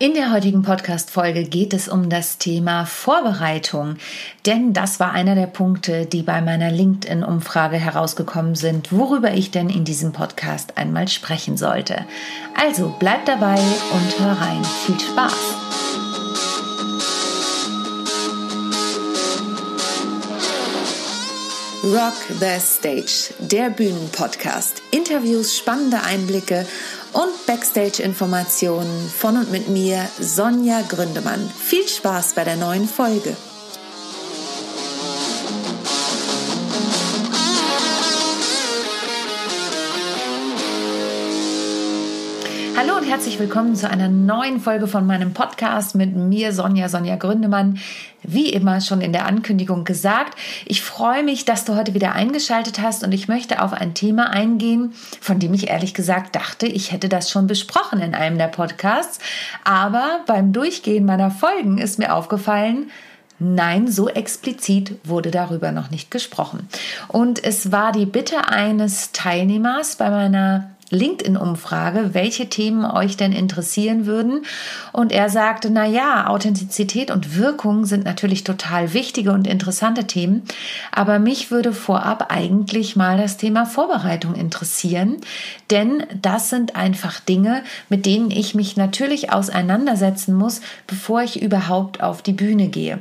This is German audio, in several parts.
In der heutigen Podcast-Folge geht es um das Thema Vorbereitung, denn das war einer der Punkte, die bei meiner LinkedIn-Umfrage herausgekommen sind, worüber ich denn in diesem Podcast einmal sprechen sollte. Also bleib dabei und hör rein. Viel Spaß! Rock the Stage, der Bühnenpodcast. Interviews, spannende Einblicke und Backstage-Informationen von und mit mir, Sonja Gründemann. Viel Spaß bei der neuen Folge. Hallo und herzlich willkommen zu einer neuen Folge von meinem Podcast mit mir, Sonja, Sonja Gründemann. Wie immer schon in der Ankündigung gesagt, ich freue mich, dass du heute wieder eingeschaltet hast und ich möchte auf ein Thema eingehen, von dem ich ehrlich gesagt dachte, ich hätte das schon besprochen in einem der Podcasts. Aber beim Durchgehen meiner Folgen ist mir aufgefallen, Nein, so explizit wurde darüber noch nicht gesprochen. Und es war die Bitte eines Teilnehmers bei meiner LinkedIn-Umfrage, welche Themen euch denn interessieren würden. Und er sagte, na ja, Authentizität und Wirkung sind natürlich total wichtige und interessante Themen. Aber mich würde vorab eigentlich mal das Thema Vorbereitung interessieren. Denn das sind einfach Dinge, mit denen ich mich natürlich auseinandersetzen muss, bevor ich überhaupt auf die Bühne gehe.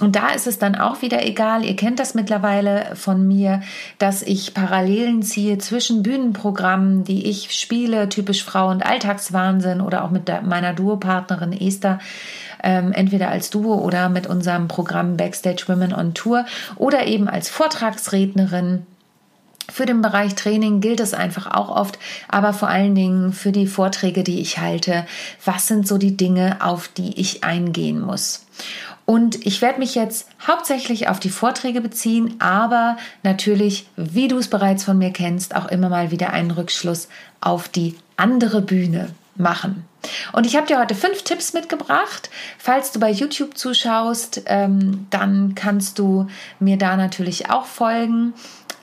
Und da ist es dann auch wieder egal, ihr kennt das mittlerweile von mir, dass ich Parallelen ziehe zwischen Bühnenprogrammen, die ich spiele, typisch Frau und Alltagswahnsinn oder auch mit der, meiner Duopartnerin Esther, ähm, entweder als Duo oder mit unserem Programm Backstage Women on Tour oder eben als Vortragsrednerin. Für den Bereich Training gilt es einfach auch oft, aber vor allen Dingen für die Vorträge, die ich halte. Was sind so die Dinge, auf die ich eingehen muss? Und ich werde mich jetzt hauptsächlich auf die Vorträge beziehen, aber natürlich, wie du es bereits von mir kennst, auch immer mal wieder einen Rückschluss auf die andere Bühne machen. Und ich habe dir heute fünf Tipps mitgebracht. Falls du bei YouTube zuschaust, ähm, dann kannst du mir da natürlich auch folgen.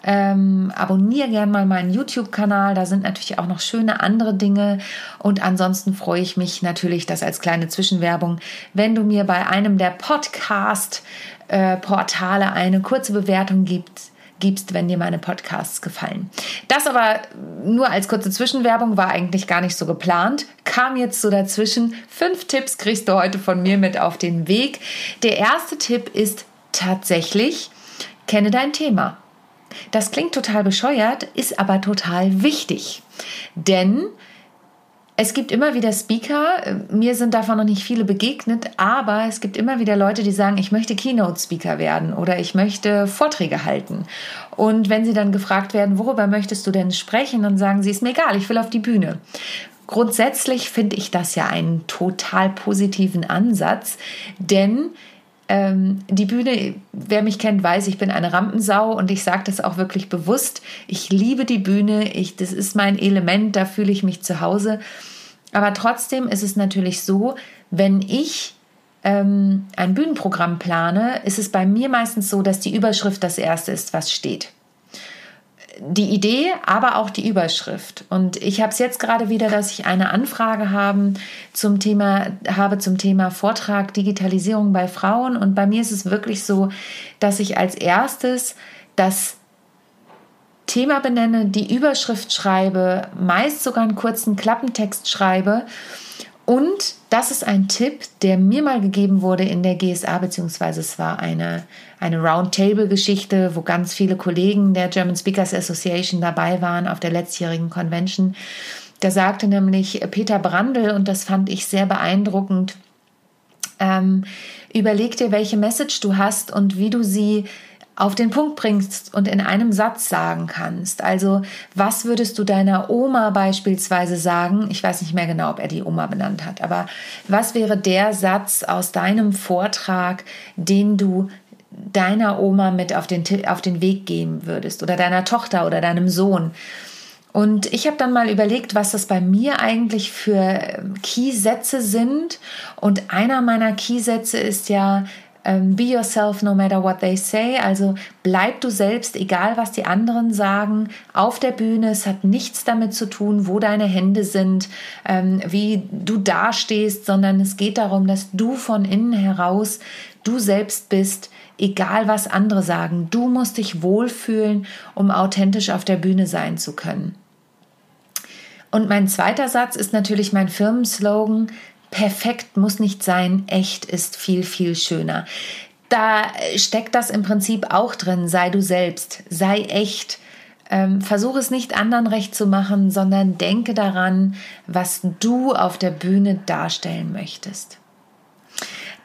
Ähm, abonniere gerne mal meinen YouTube-Kanal. Da sind natürlich auch noch schöne andere Dinge. Und ansonsten freue ich mich natürlich, das als kleine Zwischenwerbung, wenn du mir bei einem der Podcast-Portale äh, eine kurze Bewertung gibst gibst, wenn dir meine Podcasts gefallen. Das aber nur als kurze Zwischenwerbung war eigentlich gar nicht so geplant. Kam jetzt so dazwischen. Fünf Tipps kriegst du heute von mir mit auf den Weg. Der erste Tipp ist tatsächlich, kenne dein Thema. Das klingt total bescheuert, ist aber total wichtig. Denn es gibt immer wieder Speaker, mir sind davon noch nicht viele begegnet, aber es gibt immer wieder Leute, die sagen, ich möchte Keynote-Speaker werden oder ich möchte Vorträge halten. Und wenn sie dann gefragt werden, worüber möchtest du denn sprechen, dann sagen sie, ist mir egal, ich will auf die Bühne. Grundsätzlich finde ich das ja einen total positiven Ansatz, denn ähm, die Bühne, wer mich kennt, weiß, ich bin eine Rampensau und ich sage das auch wirklich bewusst. Ich liebe die Bühne, ich, das ist mein Element, da fühle ich mich zu Hause. Aber trotzdem ist es natürlich so, wenn ich ähm, ein Bühnenprogramm plane, ist es bei mir meistens so, dass die Überschrift das erste ist, was steht die Idee, aber auch die Überschrift. Und ich habe es jetzt gerade wieder, dass ich eine Anfrage haben zum Thema, habe zum Thema Vortrag Digitalisierung bei Frauen. Und bei mir ist es wirklich so, dass ich als erstes das Thema benenne, die Überschrift schreibe, meist sogar einen kurzen Klappentext schreibe und das ist ein Tipp, der mir mal gegeben wurde in der GSA, beziehungsweise es war eine, eine Roundtable-Geschichte, wo ganz viele Kollegen der German Speakers Association dabei waren auf der letztjährigen Convention. Da sagte nämlich Peter Brandl, und das fand ich sehr beeindruckend, ähm, überleg dir, welche Message du hast und wie du sie auf den Punkt bringst und in einem Satz sagen kannst. Also, was würdest du deiner Oma beispielsweise sagen? Ich weiß nicht mehr genau, ob er die Oma benannt hat, aber was wäre der Satz aus deinem Vortrag, den du deiner Oma mit auf den, auf den Weg geben würdest oder deiner Tochter oder deinem Sohn? Und ich habe dann mal überlegt, was das bei mir eigentlich für Keysätze sind. Und einer meiner Keysätze ist ja, be yourself no matter what they say. Also bleib du selbst, egal was die anderen sagen, auf der Bühne. Es hat nichts damit zu tun, wo deine Hände sind, ähm, wie du dastehst, sondern es geht darum, dass du von innen heraus du selbst bist, egal was andere sagen. Du musst dich wohlfühlen, um authentisch auf der Bühne sein zu können. Und mein zweiter Satz ist natürlich mein Firmenslogan, perfekt muss nicht sein, echt ist viel, viel schöner. Da steckt das im Prinzip auch drin, sei du selbst, sei echt. Ähm, versuche es nicht anderen recht zu machen, sondern denke daran, was du auf der Bühne darstellen möchtest.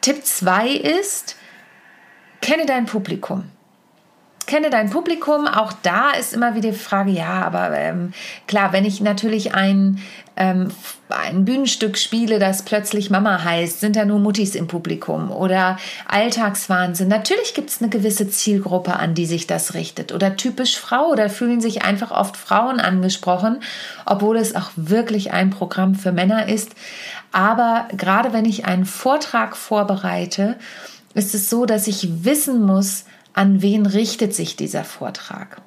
Tipp 2 ist, kenne dein Publikum kenne dein Publikum. Auch da ist immer wieder die Frage, ja, aber ähm, klar, wenn ich natürlich ein, ähm, ein Bühnenstück spiele, das plötzlich Mama heißt, sind da nur Muttis im Publikum oder Alltagswahnsinn. Natürlich gibt es eine gewisse Zielgruppe, an die sich das richtet. Oder typisch Frau, da fühlen sich einfach oft Frauen angesprochen, obwohl es auch wirklich ein Programm für Männer ist. Aber gerade wenn ich einen Vortrag vorbereite, ist es so, dass ich wissen muss, an wen richtet sich dieser Vortrag.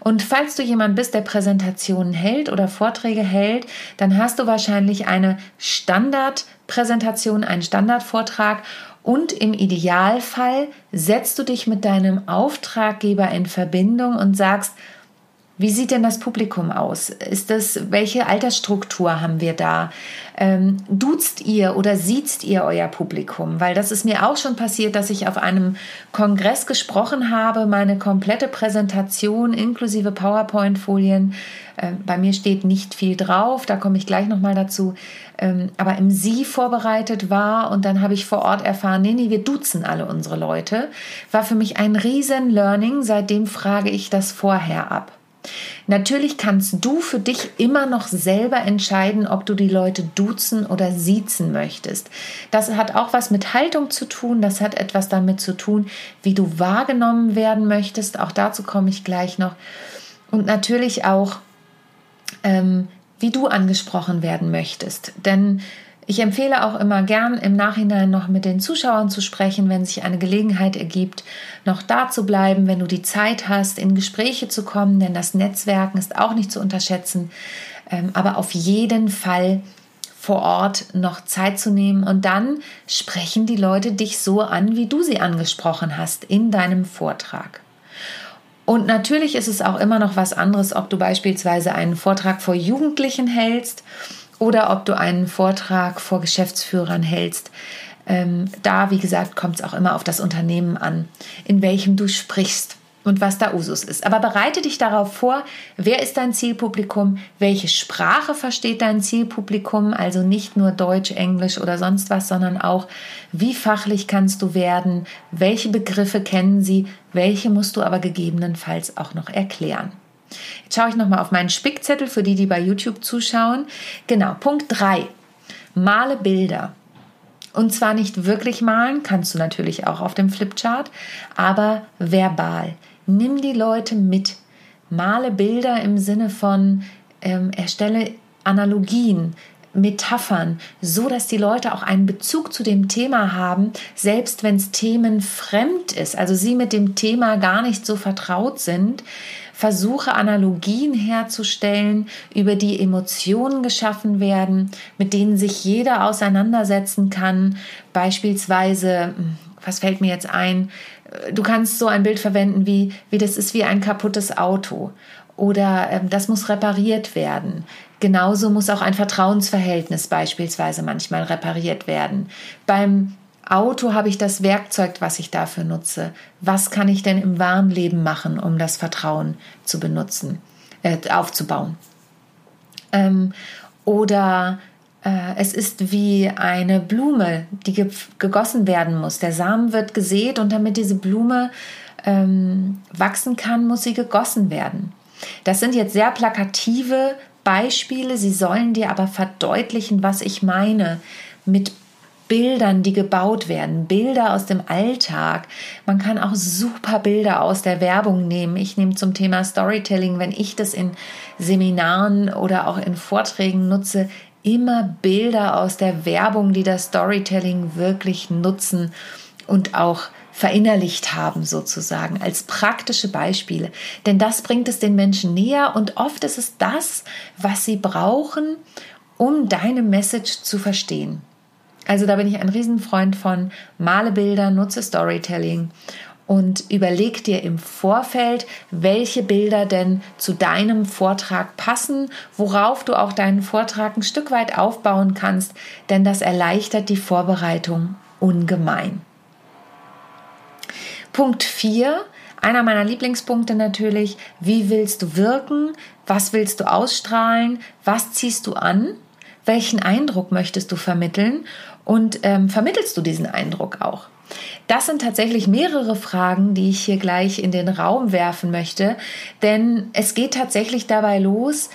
Und falls du jemand bist, der Präsentationen hält oder Vorträge hält, dann hast du wahrscheinlich eine Standardpräsentation, einen Standardvortrag und im Idealfall setzt du dich mit deinem Auftraggeber in Verbindung und sagst, wie sieht denn das Publikum aus? Ist das, welche Altersstruktur haben wir da? Ähm, duzt ihr oder siezt ihr euer Publikum? Weil das ist mir auch schon passiert, dass ich auf einem Kongress gesprochen habe, meine komplette Präsentation inklusive PowerPoint-Folien. Äh, bei mir steht nicht viel drauf, da komme ich gleich nochmal dazu. Ähm, aber im Sie vorbereitet war und dann habe ich vor Ort erfahren, nee, nee, wir duzen alle unsere Leute. War für mich ein riesen Learning. Seitdem frage ich das vorher ab. Natürlich kannst du für dich immer noch selber entscheiden, ob du die Leute duzen oder siezen möchtest. Das hat auch was mit Haltung zu tun, das hat etwas damit zu tun, wie du wahrgenommen werden möchtest. Auch dazu komme ich gleich noch. Und natürlich auch, ähm, wie du angesprochen werden möchtest. Denn ich empfehle auch immer gern im Nachhinein noch mit den Zuschauern zu sprechen, wenn sich eine Gelegenheit ergibt, noch da zu bleiben, wenn du die Zeit hast, in Gespräche zu kommen, denn das Netzwerken ist auch nicht zu unterschätzen, ähm, aber auf jeden Fall vor Ort noch Zeit zu nehmen und dann sprechen die Leute dich so an, wie du sie angesprochen hast in deinem Vortrag. Und natürlich ist es auch immer noch was anderes, ob du beispielsweise einen Vortrag vor Jugendlichen hältst oder ob du einen Vortrag vor Geschäftsführern hältst. Ähm, da, wie gesagt, kommt es auch immer auf das Unternehmen an, in welchem du sprichst und was da Usus ist. Aber bereite dich darauf vor, wer ist dein Zielpublikum, welche Sprache versteht dein Zielpublikum, also nicht nur Deutsch, Englisch oder sonst was, sondern auch, wie fachlich kannst du werden, welche Begriffe kennen sie, welche musst du aber gegebenenfalls auch noch erklären. Jetzt schaue ich nochmal auf meinen Spickzettel für die, die bei YouTube zuschauen. Genau, Punkt 3. Male Bilder. Und zwar nicht wirklich malen, kannst du natürlich auch auf dem Flipchart, aber verbal. Nimm die Leute mit. Male Bilder im Sinne von ähm, erstelle Analogien, Metaphern, so dass die Leute auch einen Bezug zu dem Thema haben, selbst wenn es themenfremd ist, also sie mit dem Thema gar nicht so vertraut sind, versuche Analogien herzustellen, über die Emotionen geschaffen werden, mit denen sich jeder auseinandersetzen kann. Beispielsweise, hm, was fällt mir jetzt ein? Du kannst so ein Bild verwenden wie, wie das ist wie ein kaputtes Auto oder äh, das muss repariert werden. Genauso muss auch ein Vertrauensverhältnis beispielsweise manchmal repariert werden. Beim Auto habe ich das Werkzeug, was ich dafür nutze. Was kann ich denn im wahren Leben machen, um das Vertrauen zu benutzen, äh, aufzubauen? Ähm, oder äh, es ist wie eine Blume, die ge gegossen werden muss. Der Samen wird gesät und damit diese Blume ähm, wachsen kann, muss sie gegossen werden. Das sind jetzt sehr plakative Beispiele, sie sollen dir aber verdeutlichen, was ich meine mit Bildern, die gebaut werden, Bilder aus dem Alltag. Man kann auch super Bilder aus der Werbung nehmen. Ich nehme zum Thema Storytelling, wenn ich das in Seminaren oder auch in Vorträgen nutze, immer Bilder aus der Werbung, die das Storytelling wirklich nutzen und auch verinnerlicht haben, sozusagen, als praktische Beispiele. Denn das bringt es den Menschen näher und oft ist es das, was sie brauchen, um deine Message zu verstehen. Also da bin ich ein Riesenfreund von Male Bilder, nutze Storytelling und überleg dir im Vorfeld, welche Bilder denn zu deinem Vortrag passen, worauf du auch deinen Vortrag ein Stück weit aufbauen kannst, denn das erleichtert die Vorbereitung ungemein. Punkt 4, einer meiner Lieblingspunkte natürlich, wie willst du wirken, was willst du ausstrahlen, was ziehst du an, welchen Eindruck möchtest du vermitteln und ähm, vermittelst du diesen Eindruck auch. Das sind tatsächlich mehrere Fragen, die ich hier gleich in den Raum werfen möchte, denn es geht tatsächlich dabei los,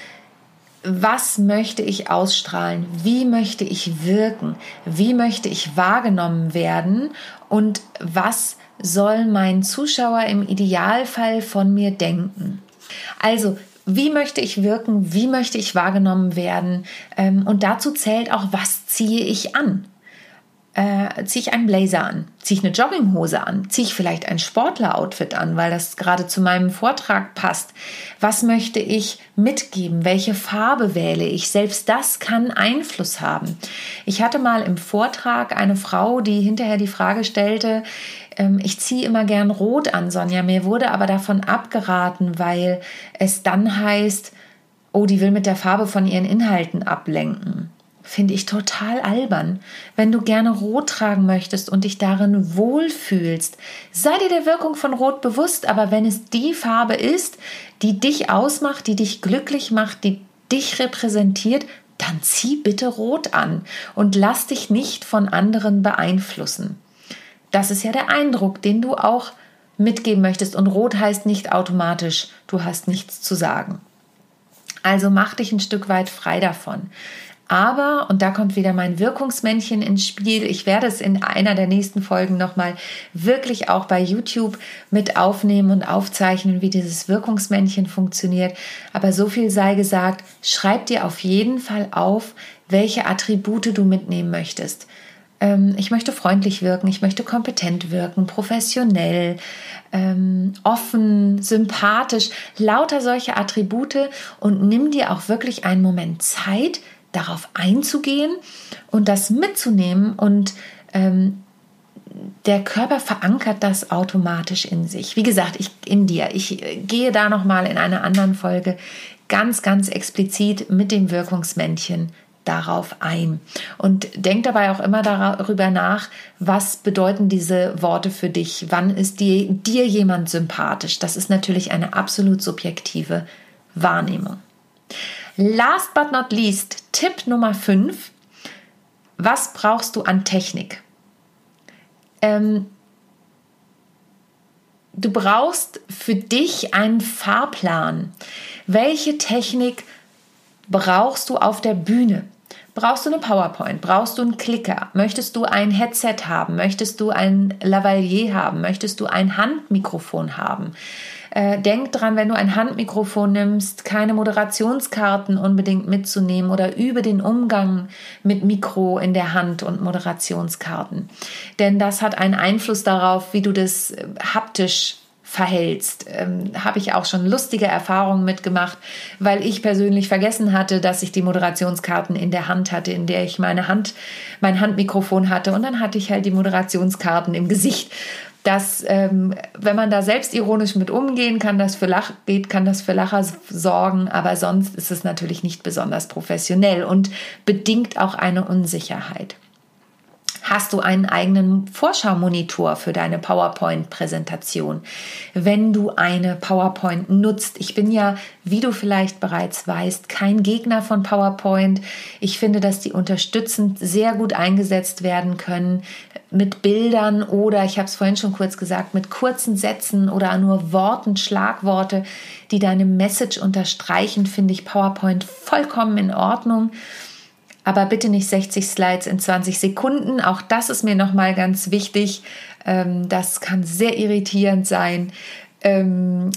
was möchte ich ausstrahlen? Wie möchte ich wirken? Wie möchte ich wahrgenommen werden? Und was soll mein Zuschauer im Idealfall von mir denken? Also, wie möchte ich wirken? Wie möchte ich wahrgenommen werden? Ähm, und dazu zählt auch, was ziehe ich an? äh, ziehe ich einen Blazer an, ziehe ich eine Jogginghose an, ziehe ich vielleicht ein Sportler-Outfit an, weil das gerade zu meinem Vortrag passt. Was möchte ich mitgeben? Welche Farbe wähle ich? Selbst das kann Einfluss haben. Ich hatte mal im Vortrag eine Frau, die hinterher die Frage stellte, ich ziehe immer gern rot an, Sonja. Mir wurde aber davon abgeraten, weil es dann heißt, oh, die will mit der Farbe von ihren Inhalten ablenken finde ich total albern. Wenn du gerne Rot tragen möchtest und dich darin wohlfühlst, sei dir der Wirkung von Rot bewusst, aber wenn es die Farbe ist, die dich ausmacht, die dich glücklich macht, die dich repräsentiert, dann zieh bitte Rot an und lass dich nicht von anderen beeinflussen. Das ist ja der Eindruck, den du auch mitgeben möchtest. Und Rot heißt nicht automatisch, du hast nichts zu sagen. Also mach dich ein Stück weit frei davon. Aber, und da kommt wieder mein Wirkungsmännchen ins Spiel, ich werde es in einer der nächsten Folgen nochmal wirklich auch bei YouTube mit aufnehmen und aufzeichnen, wie dieses Wirkungsmännchen funktioniert. Aber so viel sei gesagt, schreib dir auf jeden Fall auf, welche Attribute du mitnehmen möchtest. Ähm, ich möchte freundlich wirken, ich möchte kompetent wirken, professionell, ähm, offen, sympathisch, lauter solche Attribute und nimm dir auch wirklich einen Moment Zeit, darauf einzugehen und das mitzunehmen und ähm, der Körper verankert das automatisch in sich. Wie gesagt, ich in dir. Ich äh, gehe da noch mal in einer anderen Folge ganz ganz explizit mit dem Wirkungsmännchen darauf ein und denk dabei auch immer darüber nach, was bedeuten diese Worte für dich? Wann ist dir, dir jemand sympathisch? Das ist natürlich eine absolut subjektive Wahrnehmung. Last but not least, Tipp Nummer 5. Was brauchst du an Technik? Ähm, du brauchst für dich einen Fahrplan. Welche Technik brauchst du auf der Bühne? Brauchst du eine PowerPoint? Brauchst du einen Klicker? Möchtest du ein Headset haben? Möchtest du ein Lavalier haben? Möchtest du ein Handmikrofon haben? Äh, denk dran, wenn du ein Handmikrofon nimmst, keine Moderationskarten unbedingt mitzunehmen oder übe den Umgang mit Mikro in der Hand und Moderationskarten. Denn das hat einen Einfluss darauf, wie du das äh, haptisch verhältst. Ähm, Habe ich auch schon lustige Erfahrungen mitgemacht, weil ich persönlich vergessen hatte, dass ich die Moderationskarten in der Hand hatte, in der ich meine Hand, mein Handmikrofon hatte und dann hatte ich halt die Moderationskarten im Gesicht dass ähm, wenn man da selbstironisch mit umgehen kann, das für Lach geht, kann das für Lacher sorgen, aber sonst ist es natürlich nicht besonders professionell und bedingt auch eine Unsicherheit. Hast du einen eigenen Vorschau-Monitor für deine PowerPoint-Präsentation? Wenn du eine PowerPoint nutzt, ich bin ja, wie du vielleicht bereits weißt, kein Gegner von PowerPoint. Ich finde, dass die unterstützend sehr gut eingesetzt werden können mit Bildern oder, ich habe es vorhin schon kurz gesagt, mit kurzen Sätzen oder nur Worten, Schlagworte, die deine Message unterstreichen, finde ich PowerPoint vollkommen in Ordnung aber bitte nicht 60 Slides in 20 Sekunden. Auch das ist mir nochmal ganz wichtig. Ähm, das kann sehr irritierend sein. Ähm,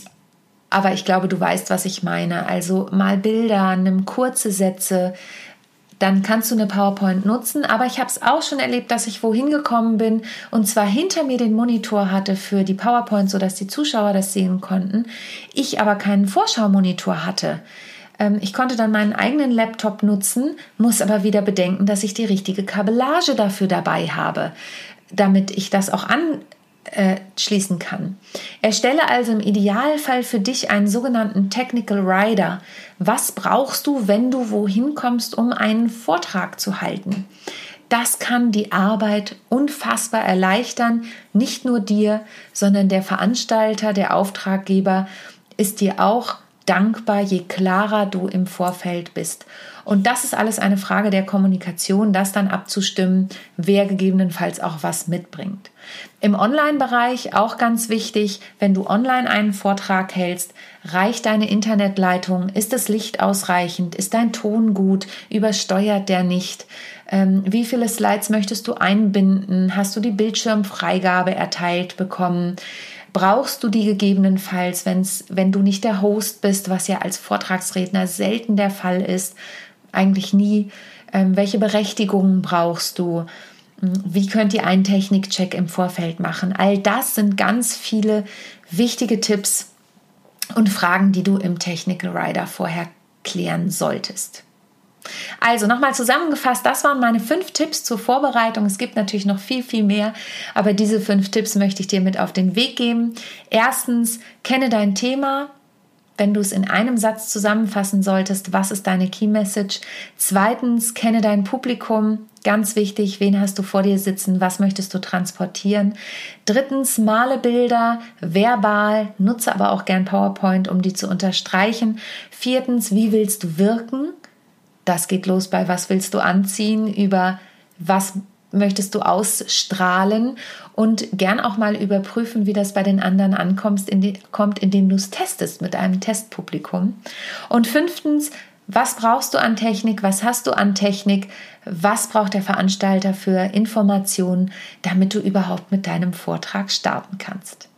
aber ich glaube, du weißt, was ich meine. Also mal Bilder, nimm kurze Sätze, dann kannst du eine PowerPoint nutzen. Aber ich habe es auch schon erlebt, dass ich wohin gekommen bin und zwar hinter mir den Monitor hatte für die PowerPoint, sodass die Zuschauer das sehen konnten. Ich aber keinen Vorschau-Monitor hatte. Ähm, ich konnte dann meinen eigenen Laptop nutzen, muss aber wieder bedenken, dass ich die richtige Kabellage dafür dabei habe, damit ich das auch an äh, kann. Erstelle also im Idealfall für dich einen sogenannten Technical Rider. Was brauchst du, wenn du wohin kommst, um einen Vortrag zu halten? Das kann die Arbeit unfassbar erleichtern, nicht nur dir, sondern der Veranstalter, der Auftraggeber ist dir auch dankbar, je klarer du im Vorfeld bist. Und das ist alles eine Frage der Kommunikation, das dann abzustimmen, wer gegebenenfalls auch was mitbringt. Im Online-Bereich auch ganz wichtig, wenn du online einen Vortrag hältst, reicht deine Internetleitung, ist das Licht ausreichend, ist dein Ton gut, übersteuert der nicht, ähm, wie viele Slides möchtest du einbinden, hast du die Bildschirmfreigabe erteilt bekommen, brauchst du die gegebenenfalls, wenn's, wenn du nicht der Host bist, was ja als Vortragsredner selten der Fall ist, eigentlich nie. Ähm, welche Berechtigungen brauchst du? Hm, wie könnt ihr einen Technikcheck im Vorfeld machen? All das sind ganz viele wichtige Tipps und Fragen, die du im Technical Rider vorher klären solltest. Also nochmal zusammengefasst, das waren meine fünf Tipps zur Vorbereitung. Es gibt natürlich noch viel, viel mehr, aber diese fünf Tipps möchte ich dir mit auf den Weg geben. Erstens, kenne dein Thema. Wenn du es in einem Satz zusammenfassen solltest, was ist deine Key Message? Zweitens, kenne dein Publikum. Ganz wichtig, wen hast du vor dir sitzen? Was möchtest du transportieren? Drittens, male Bilder verbal, nutze aber auch gern PowerPoint, um die zu unterstreichen. Viertens, wie willst du wirken? Das geht los bei was willst du anziehen, über was möchtest du ausstrahlen und gern auch mal überprüfen, wie das bei den anderen ankommt, indem du es testest mit einem Testpublikum. Und fünftens, was brauchst du an Technik? Was hast du an Technik? Was braucht der Veranstalter für Informationen, damit du überhaupt mit deinem Vortrag starten kannst?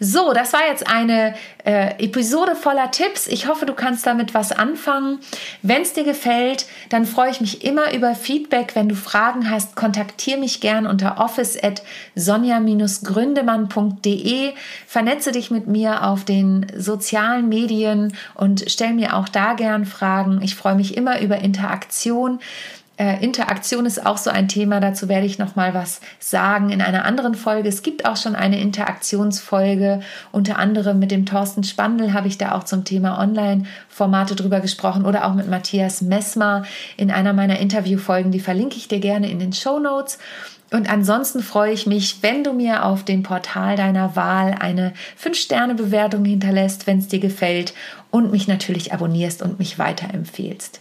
So, das war jetzt eine äh, Episode voller Tipps. Ich hoffe, du kannst damit was anfangen. Wenn es dir gefällt, dann freue ich mich immer über Feedback. Wenn du Fragen hast, kontaktiere mich gern unter office@sonja-gründemann.de. Vernetze dich mit mir auf den sozialen Medien und stell mir auch da gern Fragen. Ich freue mich immer über Interaktion. Äh, Interaktion ist auch so ein Thema, dazu werde ich noch mal was sagen in einer anderen Folge. Es gibt auch schon eine Interaktionsfolge, unter anderem mit dem Thorsten Spandl habe ich da auch zum Thema Online-Formate drüber gesprochen oder auch mit Matthias Messmer in einer meiner Interviewfolgen, die verlinke ich dir gerne in den Show Notes. Und ansonsten freue ich mich, wenn du mir auf dem Portal deiner Wahl eine 5-Sterne-Bewertung hinterlässt, wenn es dir gefällt und mich natürlich abonnierst und mich weiterempfehlst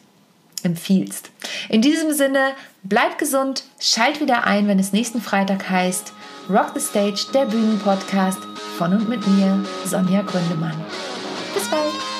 empfiehlst. In diesem Sinne, bleib gesund, schalt wieder ein, wenn es nächsten Freitag heißt Rock the Stage, der Bühnenpodcast von und mit mir, Sonja Gründemann. Bis bald!